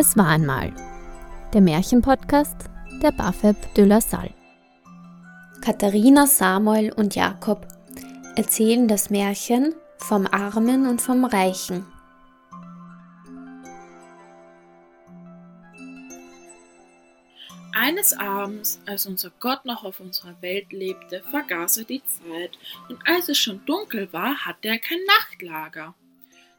Es war einmal. Der Märchenpodcast der Bafeb de la Salle. Katharina, Samuel und Jakob erzählen das Märchen vom Armen und vom Reichen. Eines Abends, als unser Gott noch auf unserer Welt lebte, vergaß er die Zeit, und als es schon dunkel war, hatte er kein Nachtlager.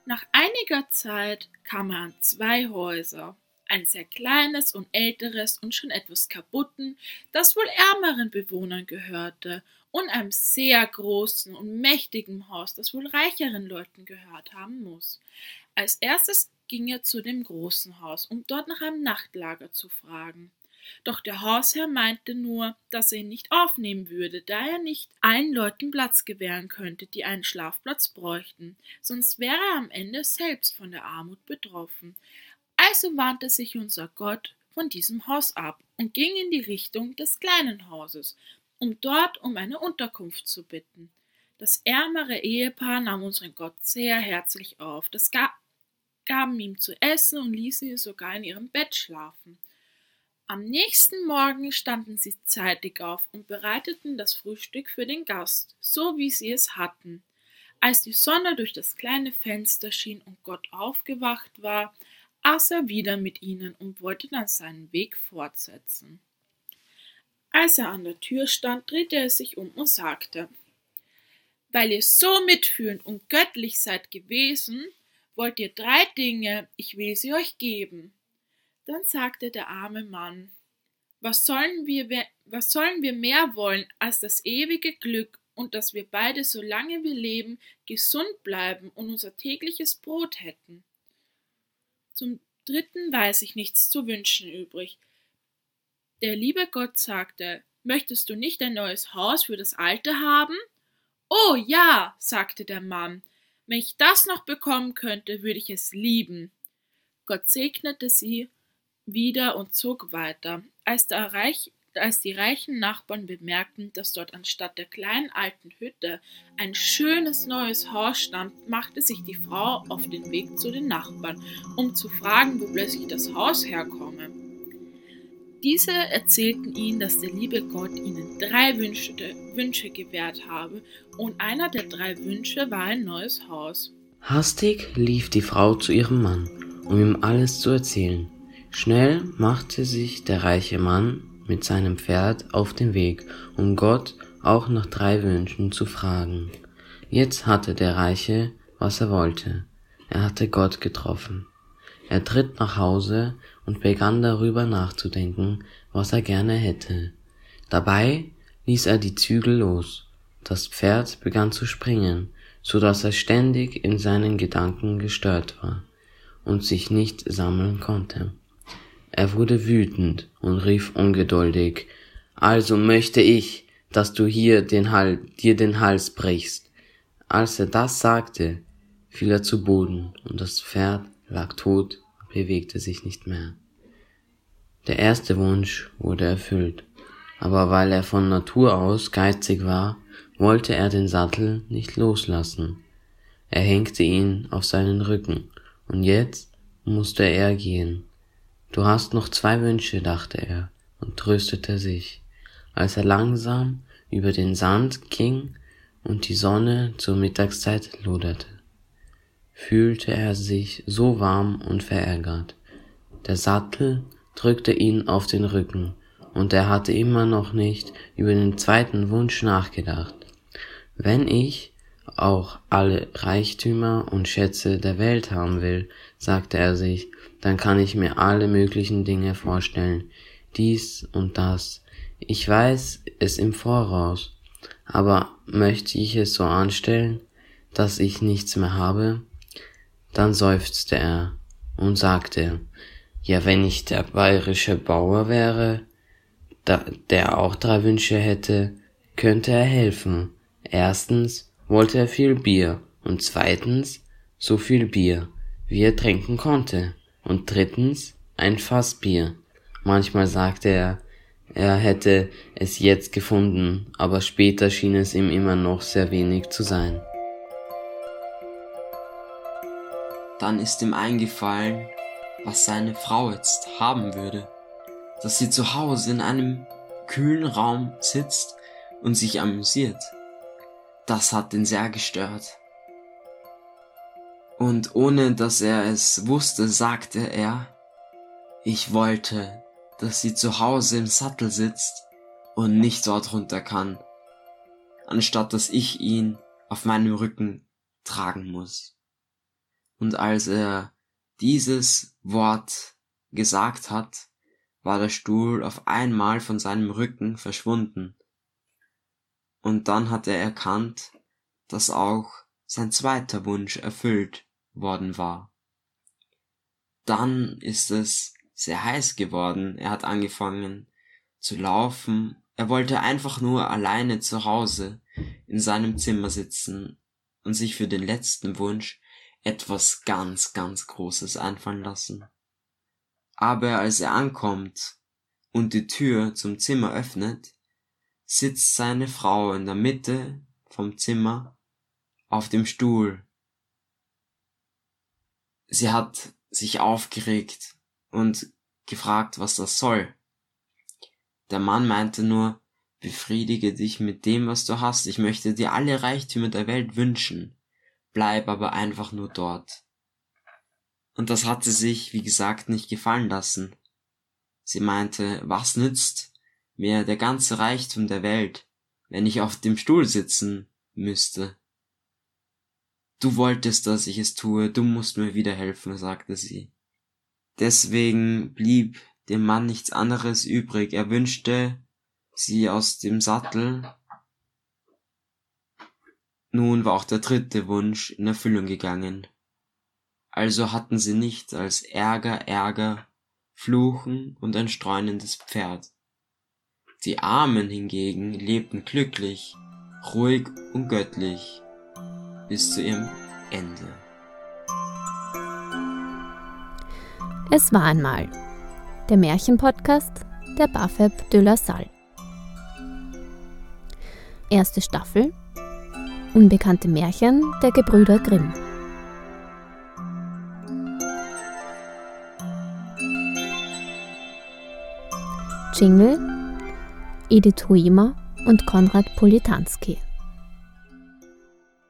Nach einiger Zeit kam er an zwei Häuser, ein sehr kleines und älteres und schon etwas kaputten, das wohl ärmeren Bewohnern gehörte, und einem sehr großen und mächtigen Haus, das wohl reicheren Leuten gehört haben muss. Als erstes ging er zu dem großen Haus, um dort nach einem Nachtlager zu fragen. Doch der Hausherr meinte nur, dass er ihn nicht aufnehmen würde, da er nicht allen Leuten Platz gewähren könnte, die einen Schlafplatz bräuchten, sonst wäre er am Ende selbst von der Armut betroffen. Also wandte sich unser Gott von diesem Haus ab und ging in die Richtung des kleinen Hauses, um dort um eine Unterkunft zu bitten. Das ärmere Ehepaar nahm unseren Gott sehr herzlich auf, das ga gaben ihm zu essen und ließen ihn sogar in ihrem Bett schlafen. Am nächsten Morgen standen sie zeitig auf und bereiteten das Frühstück für den Gast, so wie sie es hatten. Als die Sonne durch das kleine Fenster schien und Gott aufgewacht war, aß er wieder mit ihnen und wollte dann seinen Weg fortsetzen. Als er an der Tür stand, drehte er sich um und sagte Weil ihr so mitfühlend und göttlich seid gewesen, wollt ihr drei Dinge, ich will sie euch geben. Dann sagte der arme Mann, was sollen wir, was sollen wir mehr wollen als das ewige Glück und dass wir beide, solange wir leben, gesund bleiben und unser tägliches Brot hätten? Zum dritten weiß ich nichts zu wünschen übrig. Der liebe Gott sagte, möchtest du nicht ein neues Haus für das alte haben? Oh ja, sagte der Mann, wenn ich das noch bekommen könnte, würde ich es lieben. Gott segnete sie wieder und zog weiter. Als, Reich, als, die reichen Nachbarn bemerkten, dass dort anstatt der kleinen alten Hütte ein schönes neues Haus stand, machte sich die Frau auf den Weg zu den Nachbarn, um zu fragen, wo plötzlich das Haus herkomme. Diese erzählten ihnen, dass der liebe Gott ihnen drei Wünsche, Wünsche gewährt habe, und einer der drei Wünsche war ein neues Haus. Hastig lief die Frau zu ihrem Mann, um ihm alles zu erzählen. Schnell machte sich der reiche Mann mit seinem Pferd auf den Weg, um Gott auch nach drei Wünschen zu fragen. Jetzt hatte der Reiche, was er wollte. Er hatte Gott getroffen. Er tritt nach Hause und begann darüber nachzudenken, was er gerne hätte. Dabei ließ er die Zügel los. Das Pferd begann zu springen, so dass er ständig in seinen Gedanken gestört war und sich nicht sammeln konnte. Er wurde wütend und rief ungeduldig, also möchte ich, dass du hier den Hals, dir den Hals brichst. Als er das sagte, fiel er zu Boden und das Pferd lag tot und bewegte sich nicht mehr. Der erste Wunsch wurde erfüllt, aber weil er von Natur aus geizig war, wollte er den Sattel nicht loslassen. Er hängte ihn auf seinen Rücken, und jetzt musste er gehen. Du hast noch zwei Wünsche, dachte er und tröstete sich, als er langsam über den Sand ging und die Sonne zur Mittagszeit loderte. Fühlte er sich so warm und verärgert. Der Sattel drückte ihn auf den Rücken, und er hatte immer noch nicht über den zweiten Wunsch nachgedacht. Wenn ich auch alle Reichtümer und Schätze der Welt haben will, sagte er sich, dann kann ich mir alle möglichen Dinge vorstellen, dies und das. Ich weiß es im Voraus, aber möchte ich es so anstellen, dass ich nichts mehr habe? Dann seufzte er und sagte, ja, wenn ich der bayerische Bauer wäre, da, der auch drei Wünsche hätte, könnte er helfen. Erstens wollte er viel Bier und zweitens so viel Bier, wie er trinken konnte und drittens ein Fass Bier. Manchmal sagte er, er hätte es jetzt gefunden, aber später schien es ihm immer noch sehr wenig zu sein. Dann ist ihm eingefallen, was seine Frau jetzt haben würde. Dass sie zu Hause in einem kühlen Raum sitzt und sich amüsiert. Das hat ihn sehr gestört. Und ohne dass er es wusste, sagte er, ich wollte, dass sie zu Hause im Sattel sitzt und nicht dort runter kann, anstatt dass ich ihn auf meinem Rücken tragen muss. Und als er dieses Wort gesagt hat, war der Stuhl auf einmal von seinem Rücken verschwunden. Und dann hat er erkannt, dass auch sein zweiter Wunsch erfüllt worden war. Dann ist es sehr heiß geworden. Er hat angefangen zu laufen. Er wollte einfach nur alleine zu Hause in seinem Zimmer sitzen und sich für den letzten Wunsch etwas ganz, ganz Großes einfallen lassen. Aber als er ankommt und die Tür zum Zimmer öffnet, sitzt seine Frau in der Mitte vom Zimmer auf dem Stuhl. Sie hat sich aufgeregt und gefragt, was das soll. Der Mann meinte nur, befriedige dich mit dem, was du hast. Ich möchte dir alle Reichtümer der Welt wünschen. Bleib aber einfach nur dort. Und das hat sie sich, wie gesagt, nicht gefallen lassen. Sie meinte, was nützt mir der ganze Reichtum der Welt, wenn ich auf dem Stuhl sitzen müsste? Du wolltest, dass ich es tue, du musst mir wieder helfen, sagte sie. Deswegen blieb dem Mann nichts anderes übrig. Er wünschte sie aus dem Sattel. Nun war auch der dritte Wunsch in Erfüllung gegangen. Also hatten sie nichts als Ärger, Ärger, Fluchen und ein streunendes Pferd. Die Armen hingegen lebten glücklich, ruhig und göttlich bis zu ihrem Ende. Es war einmal der Märchenpodcast der Bafeb de la Salle. Erste Staffel Unbekannte Märchen der Gebrüder Grimm. Jingle Edith Huimer und Konrad Politanski.